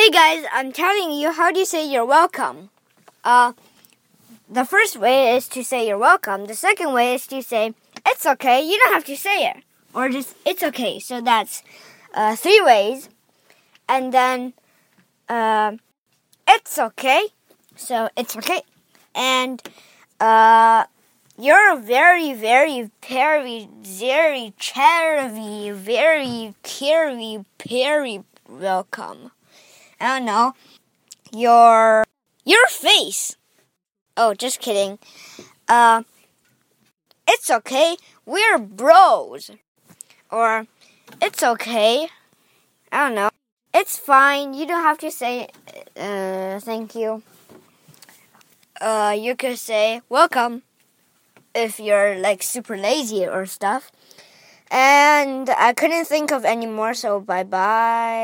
Hey guys, I'm telling you how do you say you're welcome. Uh, the first way is to say you're welcome. The second way is to say it's okay. You don't have to say it, or just it's okay. So that's uh, three ways, and then uh, it's okay. So it's okay, and uh, you're very, very, very, very, cherry, very, very, very welcome. I don't know. Your your face. Oh, just kidding. Uh it's okay. We're bros. Or it's okay. I don't know. It's fine. You don't have to say uh thank you. Uh you could say welcome if you're like super lazy or stuff. And I couldn't think of any more, so bye bye.